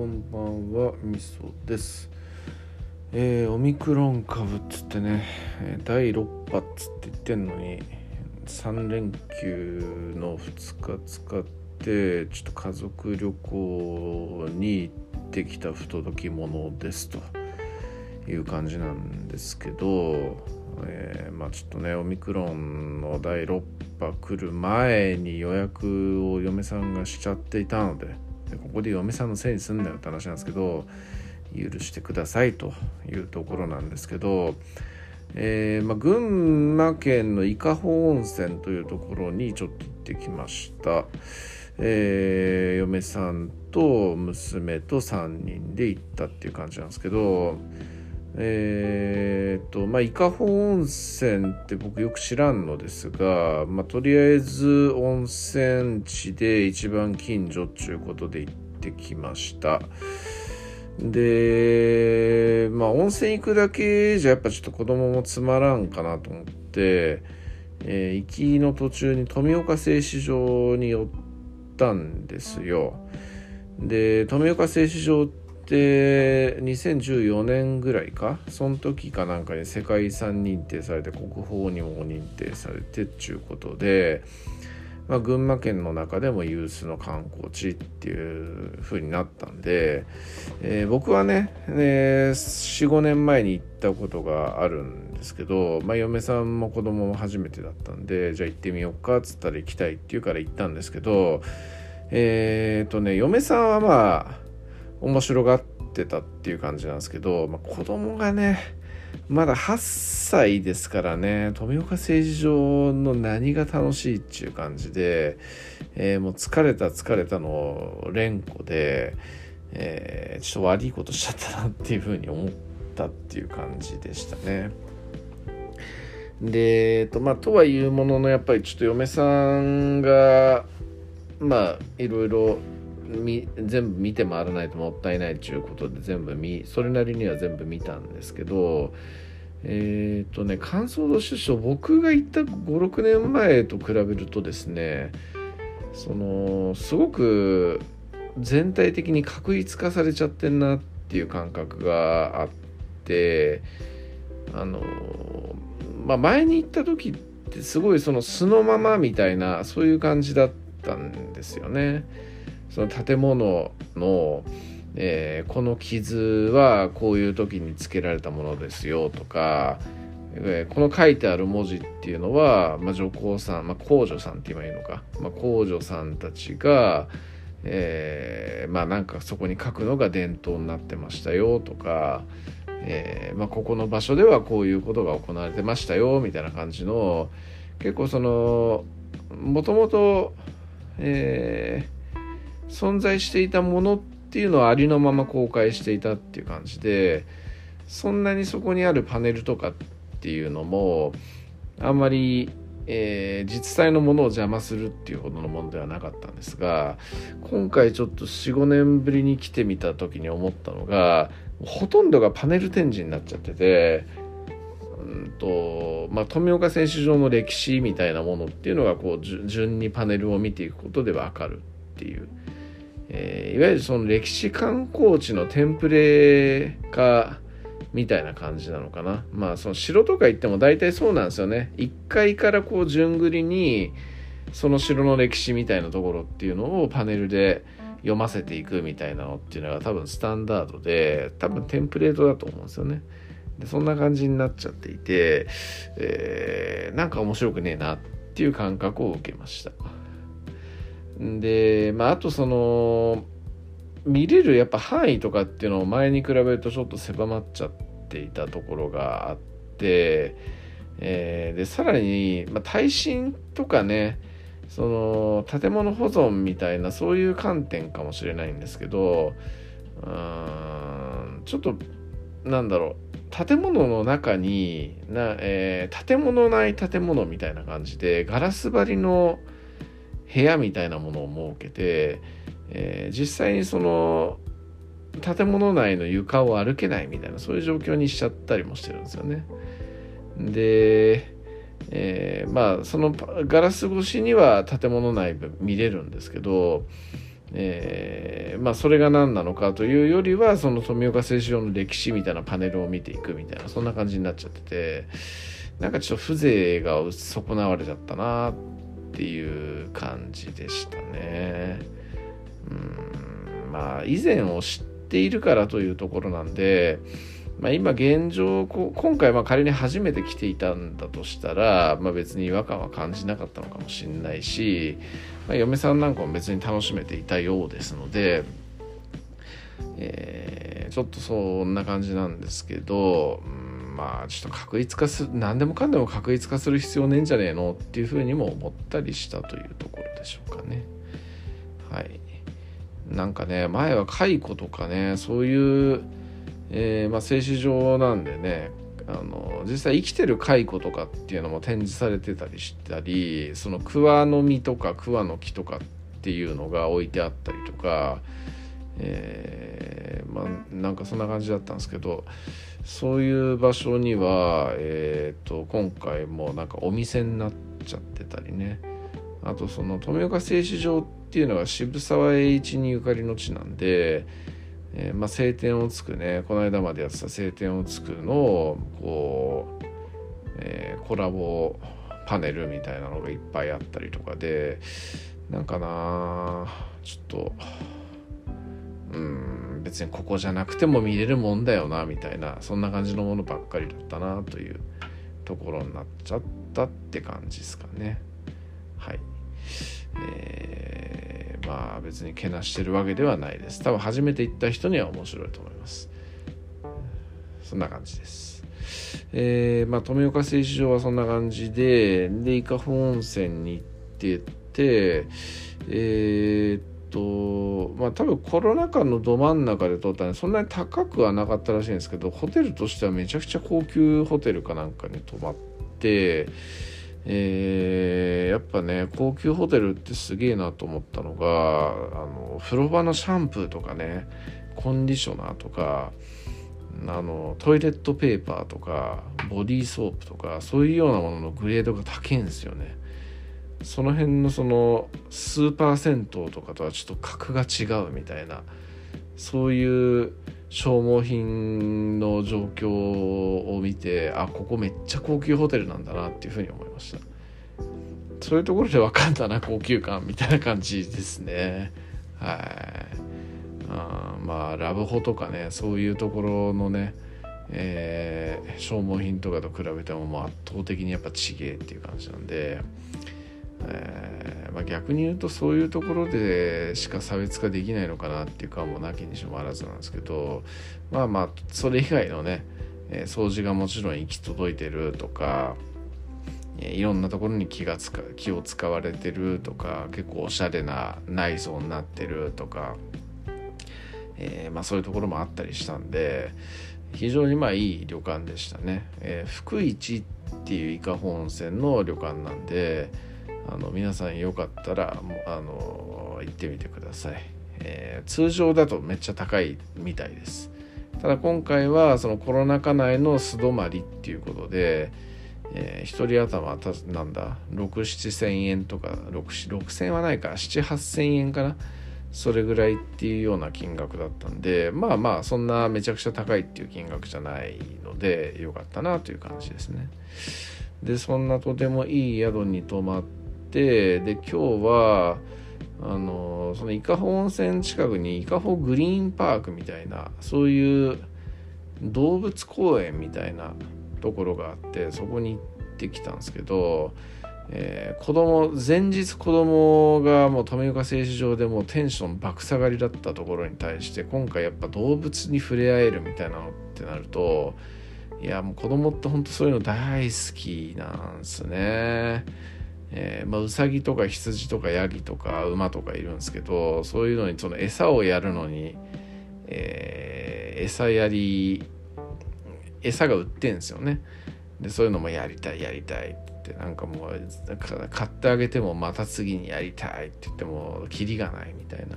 こんばんはみそです。えー、オミクロン株っつってね第6波っつって言ってんのに3連休の2日使ってちょっと家族旅行に行ってきた不届き者ですと。いう感じなんですけど、えー、まあちょっとねオミクロンの第6波来る前に予約を嫁さんがしちゃっていたのででここで嫁さんのせいにすんだよって話なんですけど許してくださいというところなんですけど、えー、まあ、群馬県の伊香保温泉というところにちょっと行ってきました、えー、嫁さんと娘と3人で行ったっていう感じなんですけどえー、っとまあ伊香保温泉って僕よく知らんのですが、まあ、とりあえず温泉地で一番近所っちゅうことで行ってきました。でまあ温泉行くだけじゃやっぱちょっと子供もつまらんかなと思って、えー、行きの途中に富岡製糸場に寄ったんですよ。で富岡製糸場ってで2014年ぐらいか？その時かなんかに世界遺産認定されて国宝にも認定されてっちゅうことで、まあ、群馬県の中でも有数の観光地っていう風になったんで、えー、僕はねね45年前に行ったことがあるんですけど、まあ、嫁さんも子供も初めてだったんでじゃあ行ってみようかっつったら行きたいって言うから行ったんですけどえっ、ー、とね嫁さんはまあ面白がってたっていう感じなんですけど、まあ、子供がねまだ8歳ですからね富岡製糸場の何が楽しいっていう感じで、えー、もう疲れた疲れたの連呼で、えー、ちょっと悪いことしちゃったなっていうふうに思ったっていう感じでしたね。で、えっとまあ、とはいうもののやっぱりちょっと嫁さんがまあいろいろ全部見て回らないともったいないということで全部見それなりには全部見たんですけどえっ、ー、とね感想として僕が行った56年前と比べるとですねそのすごく全体的に確一化されちゃってんなっていう感覚があってあのまあ前に行った時ってすごいその素のままみたいなそういう感じだったんですよね。その建物の、えー、この傷はこういう時につけられたものですよとか、えー、この書いてある文字っていうのは、まあ、女工さん、まあ、工女さんって言えばいいのか、まあ、工女さんたちが、えー、まあなんかそこに書くのが伝統になってましたよとか、えーまあ、ここの場所ではこういうことが行われてましたよみたいな感じの結構そのもともとえー存在していたものっていうのはありのまま公開していたっていう感じでそんなにそこにあるパネルとかっていうのもあんまり、えー、実際のものを邪魔するっていうほどのものではなかったんですが今回ちょっと45年ぶりに来てみた時に思ったのがほとんどがパネル展示になっちゃっててうんとまあ、富岡選手場の歴史みたいなものっていうのがこう順にパネルを見ていくことで分かるっていう、わゆるその歴史観光地のテンプレ化みたいな感じなのかな。まあその城とか行っても大体そうなんですよね。1階からこう順繰りにその城の歴史みたいなところっていうのをパネルで読ませていくみたいなのっていうのが多分スタンダードで多分テンプレートだと思うんですよね。でそんな感じになっちゃっていて、えー、なんか面白くねえなっていう感覚を受けました。で、まあ、あとその、見れるやっぱ範囲とかっていうのを前に比べるとちょっと狭まっちゃっていたところがあって、えー、で、さらに、まあ、耐震とかね、その建物保存みたいなそういう観点かもしれないんですけどうんちょっとなんだろう建物の中にな、えー、建物ない建物みたいな感じでガラス張りの部屋みたいなものを設けて、えー、実際にその建物内の床を歩けないみたいなそういう状況にしちゃったりもしてるんですよね。で、えー、まあそのガラス越しには建物内部見れるんですけどえー、まあそれが何なのかというよりはその富岡製糸場の歴史みたいなパネルを見ていくみたいなそんな感じになっちゃっててなんかちょっと風情が損なわれちゃったなっていう感じでしたね。まあ以前を知っているからというところなんでまあ、今現状今回ま仮に初めて来ていたんだとしたら、まあ、別に違和感は感じなかったのかもしれないし、まあ、嫁さんなんかも別に楽しめていたようですので、えー、ちょっとそんな感じなんですけど、うん、まあちょっと確一化する何でもかんでも確一化する必要ねえんじゃねえのっていうふうにも思ったりしたというところでしょうかね。はい、なんかね前は蚕とかねそういうえー、まあ、静止上なんでねあの実際生きてる蚕とかっていうのも展示されてたりしたりその桑の実とか桑の木とかっていうのが置いてあったりとか、えー、まあなんかそんな感じだったんですけどそういう場所には、えーと、今回もなんかお店になっちゃってたりね。あとその富岡製糸場ってっていうのが渋沢栄一にゆかりの地なんでえー、まあ、晴天をつくねこの間までやってた晴天をつくのをこう、えー、コラボパネルみたいなのがいっぱいあったりとかでなんかなちょっとうん別にここじゃなくても見れるもんだよなみたいなそんな感じのものばっかりだったなというところになっちゃったって感じですかねはい。えー、まあ別にけなしてるわけではないです。多分初めて行った人には面白いと思います。そんな感じです。えー、まあ富岡製糸場はそんな感じでで伊香保温泉に行ってってえー、っとまあ多分コロナ禍のど真ん中で撮ったんでそんなに高くはなかったらしいんですけどホテルとしてはめちゃくちゃ高級ホテルかなんかに泊まってえー、やっぱね高級ホテルってすげえなと思ったのがあの風呂場のシャンプーとかねコンディショナーとかあのトイレットペーパーとかボディーソープとかそういうようなもののグレードが高いんですよね。その辺のそのスーパー銭湯とかとはちょっと格が違うみたいなそういう消耗品の状況を見てあここめっちゃ高級ホテルなんだなっていうふうに思いました。そういうところで分かんだな高級感みたいな感じですね。はい。あまあラブホとかねそういうところのねえー、消耗品とかと比べてももう圧倒的にやっぱちげえっていう感じなんでえー、まあ、逆に言うとそういうところでしか差別化できないのかなっていうかもなきにしもあらずなんですけどまあまあそれ以外のね、えー、掃除がもちろん行き届いてるとか、え、いろんなところに気がつか気を使われてるとか結構おしゃれな内装になってるとか、えまあ、そういうところもあったりしたんで非常にまあいい旅館でしたね。え福市っていう伊香保温泉の旅館なんであの皆さんよかったらあの行ってみてください、えー、通常だとめっちゃ高いみたいです。ただ今回はそのコロナ禍内の素泊まりっていうことで、えー、1人頭たなんだ67000円とか6000はないか78000円かな？それぐらいっていうような金額だったんでまあまあそんなめちゃくちゃ高いっていう金額じゃないのでよかったなという感じですね。でそんなとてもいい宿に泊まっててで今日はあのその伊香保温泉近くに伊香保グリーンパークみたいなそういう動物公園みたいなところがあってそこに行ってきたんですけど、えー、子供前日子供がもう富岡製糸場でもうテンション爆下がりだったところに対して今回やっぱ動物に触れ合えるみたいなのってなるといやもう子供ってほんとそういうの大好きなんですね。えー、まあ、ウサギとか羊とかヤギとか馬とかいるんですけどそういうのにその餌をやるのに、えー、餌やり餌が売ってんですよね。でそういうのもやりたいやりたいってなんかもう買ってあげてもまた次にやりたいって言ってもキリがないみたいな。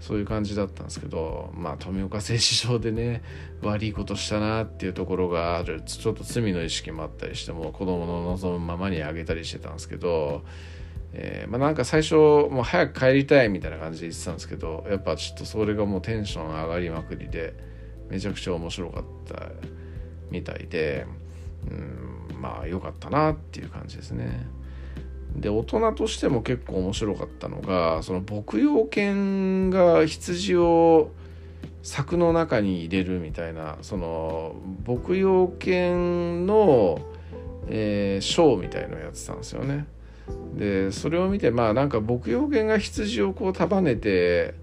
そういう感じだったんですけどまあ富岡製糸場でね悪いことしたなっていうところがあるちょっと罪の意識もあったりしても子供の望むままにあげたりしてたんですけど、えー、まあ、なんか最初もう早く帰りたいみたいな感じで言ってたんですけどやっぱちょっとそれがもうテンション上がりまくりでめちゃくちゃ面白かったみたいでうんまあ良かったなっていう感じですね。で大人としても結構面白かったのがその牧羊犬が羊を柵の中に入れるみたいなその牧羊犬の、えー、ショーみたいのをやってたんですよね。でそれを見てまあなんか牧羊犬が羊をこう束ねて、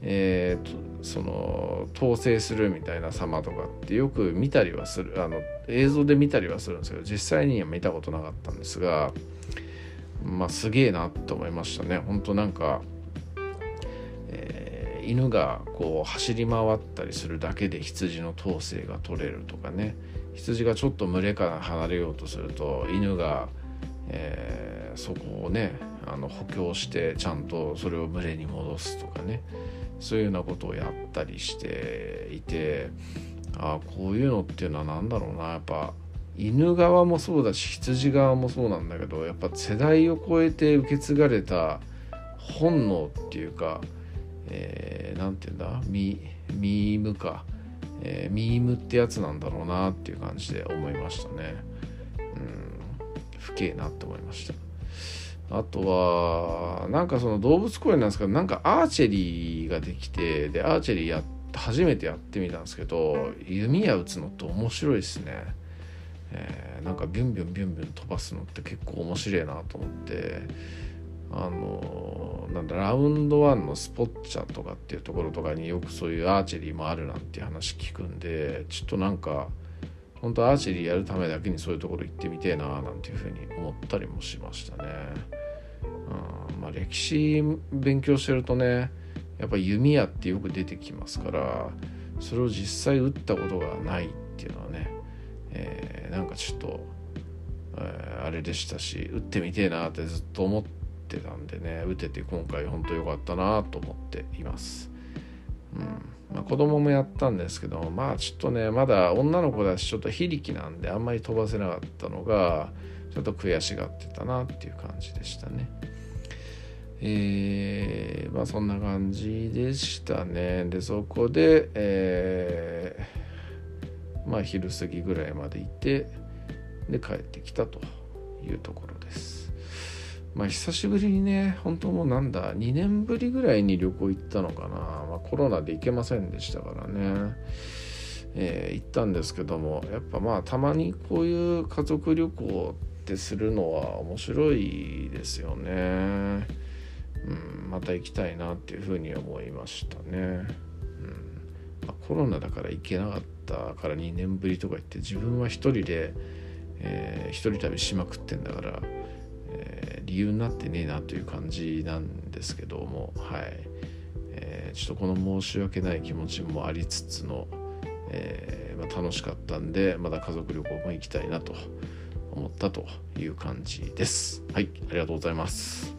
えー、その統制するみたいな様とかってよく見たりはするあの映像で見たりはするんですけど実際には見たことなかったんですがまあすげえなと思いましたね。本当なんか、えー、犬がこう走り回ったりするだけで羊の統制が取れるとかね。羊がちょっと群れから離れようとすると犬が、えー、そこをねあの補強してちゃんとそれを群れに戻すとかね。そういうようなことをやったりしていてああこういうのっていうのは何だろうな。やっぱ犬側もそうだし羊側もそうなんだけどやっぱ世代を超えて受け継がれた本能っていうか何、えー、て言うんだ？ミミームか、えー、ミームってやつなんだろうなっていう感じで思いましたね。うん。不敬なって思いました。あとはなんかその動物公園なんですけどなんかアーチェリーができてでアーチェリーや初めてやってみたんですけど弓矢打つのって面白いですね。えー、なんかビュンビュンビュンビュン飛ばすのって結構面白いなと思ってあのなんだラウンドワンのスポッチャとかっていうところとかによくそういうアーチェリーもあるなんて話聞くんでちょっとなんか本当アーチェリーやるためだけにそういうところ行ってみてえななんていうふうに思ったりもしましたね。うんまあ、歴史勉強してるとねやっぱ弓矢ってよく出てきますからそれを実際撃ったことがないっていうのはねえー、なんかちょっと、えー、あれでしたし打ってみてえなってずっと思ってたんでね打てて今回本当良かったなと思っています。うんまあ、子供もやったんですけどまあちょっとねまだ女の子だしちょっと非力なんであんまり飛ばせなかったのがちょっと悔しがってたなっていう感じでしたね。えー、まあそんな感じでしたね。でそこで、えーまあ昼過ぎぐらいまでいてで帰ってきたというところですまあ久しぶりにね本当もうなんだ2年ぶりぐらいに旅行行ったのかな、まあ、コロナで行けませんでしたからねえー、行ったんですけどもやっぱまあたまにこういう家族旅行ってするのは面白いですよね。うん、また行きたいなっていうふうに思いましたね。うんまあ、コロナだから行けなかっったから2年ぶりとか言って自分は一人で、えー、一人旅しまくってんだから、えー、理由になってねえなという感じなんですけどもはい、えー、ちょっとこの申し訳ない気持ちもありつつの、えまあ、楽しかったんでまだ家族旅行も行きたいなと思ったという感じです。はい。ありがとうございます。